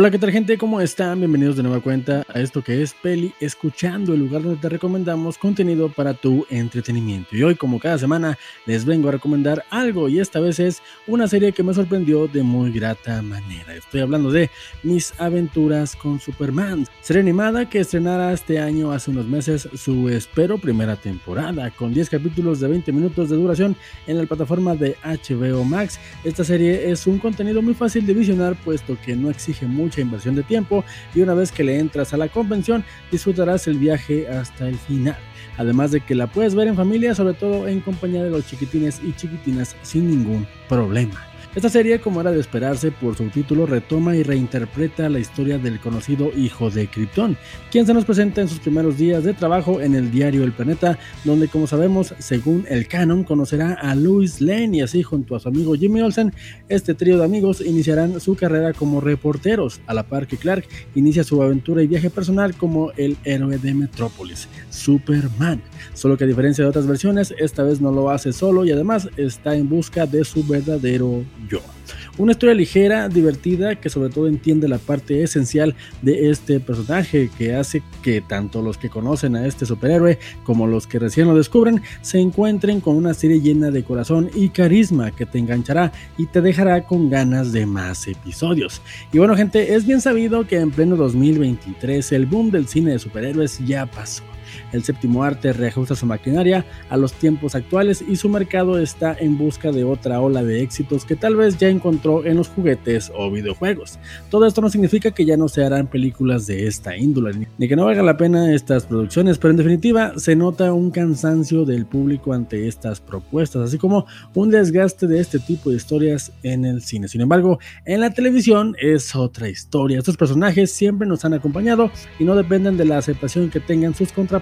Hola, ¿qué tal gente? ¿Cómo están? Bienvenidos de nueva cuenta a esto que es Peli Escuchando, el lugar donde te recomendamos contenido para tu entretenimiento. Y hoy, como cada semana, les vengo a recomendar algo y esta vez es una serie que me sorprendió de muy grata manera. Estoy hablando de Mis aventuras con Superman, serie animada que estrenará este año hace unos meses su espero primera temporada, con 10 capítulos de 20 minutos de duración en la plataforma de HBO Max. Esta serie es un contenido muy fácil de visionar puesto que no exige mucha inversión de tiempo y una vez que le entras a la convención disfrutarás el viaje hasta el final. Además de que la puedes ver en familia, sobre todo en compañía de los chiquitines y chiquitinas sin ningún problema. Esta serie, como era de esperarse por su título, retoma y reinterpreta la historia del conocido hijo de Krypton, quien se nos presenta en sus primeros días de trabajo en el diario El Planeta, donde como sabemos, según el canon, conocerá a Louis Lane y así junto a su amigo Jimmy Olsen, este trío de amigos iniciarán su carrera como reporteros, a la par que Clark inicia su aventura y viaje personal como el héroe de Metrópolis, Superman. Solo que a diferencia de otras versiones, esta vez no lo hace solo y además está en busca de su verdadero Una historia ligera, divertida, que sobre todo entiende la parte esencial de este personaje, que hace que tanto los que conocen a este superhéroe como los que recién lo descubren se encuentren con una serie llena de corazón y carisma que te enganchará y te dejará con ganas de más episodios. Y bueno gente, es bien sabido que en pleno 2023 el boom del cine de superhéroes ya pasó. El séptimo arte reajusta su maquinaria a los tiempos actuales y su mercado está en busca de otra ola de éxitos que tal vez ya encontró en los juguetes o videojuegos. Todo esto no significa que ya no se harán películas de esta índole, ni que no valga la pena estas producciones, pero en definitiva se nota un cansancio del público ante estas propuestas, así como un desgaste de este tipo de historias en el cine. Sin embargo, en la televisión es otra historia. Estos personajes siempre nos han acompañado y no dependen de la aceptación que tengan sus contrapartes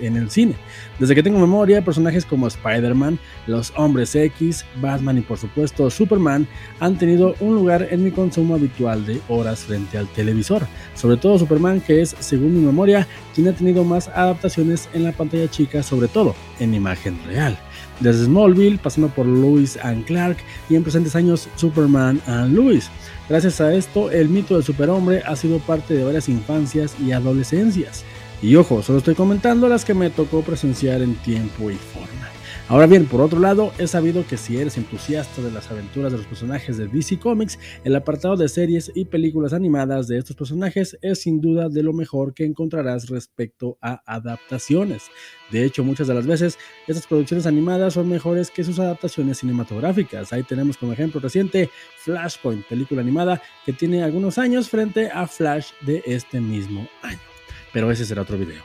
en el cine. Desde que tengo memoria, personajes como Spider-Man, los Hombres X, Batman y por supuesto Superman han tenido un lugar en mi consumo habitual de horas frente al televisor. Sobre todo Superman, que es, según mi memoria, quien ha tenido más adaptaciones en la pantalla chica, sobre todo en imagen real desde Smallville, pasando por Lois and Clark y en presentes años Superman and Lois. Gracias a esto, el mito del superhombre ha sido parte de varias infancias y adolescencias. Y ojo, solo estoy comentando las que me tocó presenciar en tiempo y forma. Ahora bien, por otro lado, he sabido que si eres entusiasta de las aventuras de los personajes de DC Comics, el apartado de series y películas animadas de estos personajes es sin duda de lo mejor que encontrarás respecto a adaptaciones. De hecho, muchas de las veces estas producciones animadas son mejores que sus adaptaciones cinematográficas. Ahí tenemos como ejemplo reciente Flashpoint, película animada que tiene algunos años frente a Flash de este mismo año pero ese será otro video.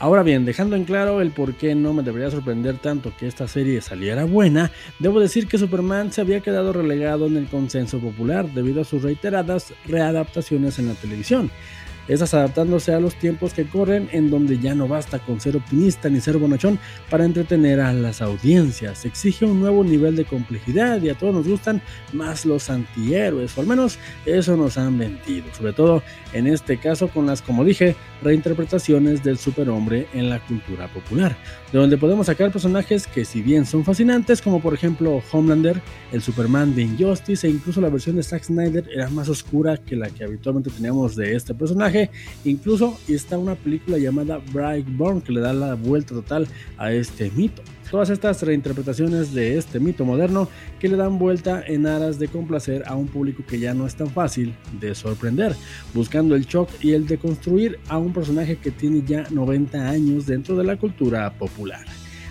Ahora bien, dejando en claro el por qué no me debería sorprender tanto que esta serie saliera buena, debo decir que Superman se había quedado relegado en el consenso popular debido a sus reiteradas readaptaciones en la televisión. Esas adaptándose a los tiempos que corren en donde ya no basta con ser optimista ni ser bonachón para entretener a las audiencias. exige un nuevo nivel de complejidad y a todos nos gustan más los antihéroes, o al menos eso nos han vendido, sobre todo en este caso con las, como dije, reinterpretaciones del superhombre en la cultura popular, de donde podemos sacar personajes que si bien son fascinantes, como por ejemplo Homelander, el Superman de Injustice e incluso la versión de Zack Snyder era más oscura que la que habitualmente teníamos de este personaje, Incluso está una película llamada Brightburn que le da la vuelta total a este mito. Todas estas reinterpretaciones de este mito moderno que le dan vuelta en aras de complacer a un público que ya no es tan fácil de sorprender, buscando el shock y el de construir a un personaje que tiene ya 90 años dentro de la cultura popular.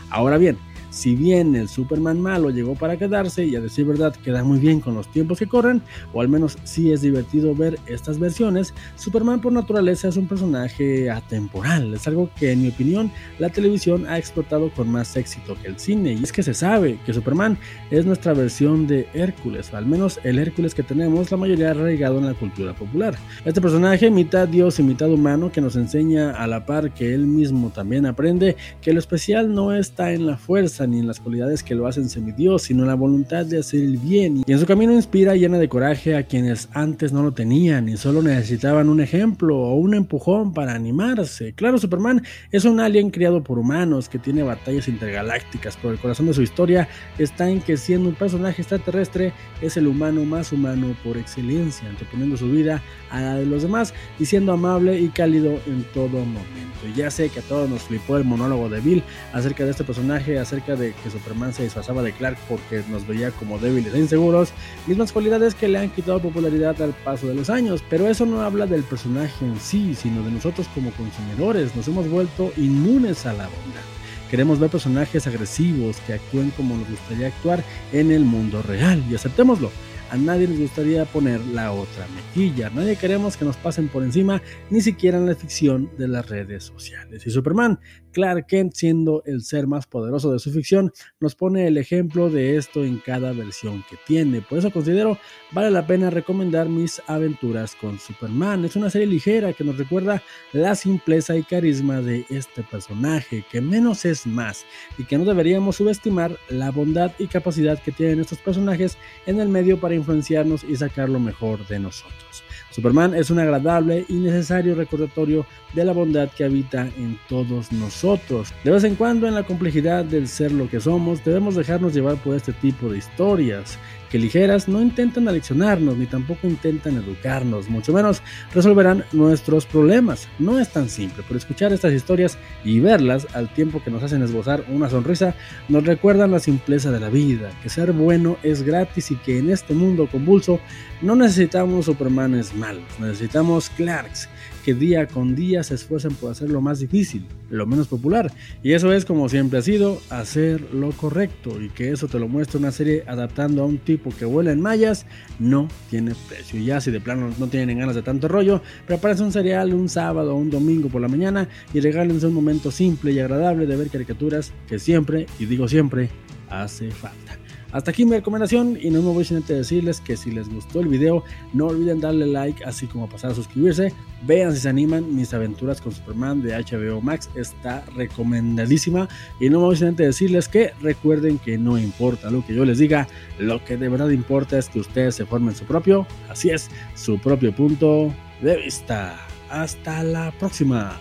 Ahora bien, si bien el Superman malo llegó para quedarse y a decir verdad queda muy bien con los tiempos que corren, o al menos sí es divertido ver estas versiones, Superman por naturaleza es un personaje atemporal, es algo que en mi opinión la televisión ha explotado con más éxito que el cine, y es que se sabe que Superman es nuestra versión de Hércules, al menos el Hércules que tenemos la mayoría arraigado en la cultura popular. Este personaje, mitad dios y mitad humano, que nos enseña a la par que él mismo también aprende que lo especial no está en la fuerza, ni en las cualidades que lo hacen semidios, sino en la voluntad de hacer el bien. Y en su camino inspira llena de coraje a quienes antes no lo tenían y solo necesitaban un ejemplo o un empujón para animarse. Claro, Superman es un alien criado por humanos que tiene batallas intergalácticas, pero el corazón de su historia está en que siendo un personaje extraterrestre es el humano más humano por excelencia, anteponiendo su vida a la de los demás y siendo amable y cálido en todo momento. Y ya sé que a todos nos flipó el monólogo de Bill acerca de este personaje, acerca de que Superman se disfrazaba de Clark porque nos veía como débiles e inseguros, mismas cualidades que le han quitado popularidad al paso de los años, pero eso no habla del personaje en sí, sino de nosotros como consumidores, nos hemos vuelto inmunes a la bondad. Queremos ver personajes agresivos que actúen como nos gustaría actuar en el mundo real y aceptémoslo. A nadie nos gustaría poner la otra mejilla. Nadie queremos que nos pasen por encima, ni siquiera en la ficción de las redes sociales. Y Superman, Clark Kent, siendo el ser más poderoso de su ficción, nos pone el ejemplo de esto en cada versión que tiene. Por eso considero vale la pena recomendar mis aventuras con Superman. Es una serie ligera que nos recuerda la simpleza y carisma de este personaje, que menos es más y que no deberíamos subestimar la bondad y capacidad que tienen estos personajes en el medio para influenciarnos y sacar lo mejor de nosotros. Superman es un agradable y necesario recordatorio de la bondad que habita en todos nosotros. De vez en cuando en la complejidad del ser lo que somos debemos dejarnos llevar por este tipo de historias que ligeras no intentan aleccionarnos ni tampoco intentan educarnos, mucho menos resolverán nuestros problemas. No es tan simple, pero escuchar estas historias y verlas al tiempo que nos hacen esbozar una sonrisa nos recuerdan la simpleza de la vida, que ser bueno es gratis y que en este mundo convulso no necesitamos Supermanes malos, necesitamos Clarks que día con día se esfuerzan por hacer lo más difícil, lo menos popular. Y eso es como siempre ha sido, hacer lo correcto. Y que eso te lo muestra una serie adaptando a un tipo que vuela en mallas, no tiene precio. Ya si de plano no tienen ganas de tanto rollo, prepárense un cereal un sábado o un domingo por la mañana y regálense un momento simple y agradable de ver caricaturas que siempre, y digo siempre, hace falta. Hasta aquí mi recomendación y no me voy sin antes decirles que si les gustó el video no olviden darle like así como pasar a suscribirse. Vean si se animan mis aventuras con Superman de HBO Max está recomendadísima y no me voy sin antes decirles que recuerden que no importa lo que yo les diga, lo que de verdad importa es que ustedes se formen su propio, así es, su propio punto de vista. Hasta la próxima.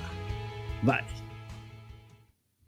Bye.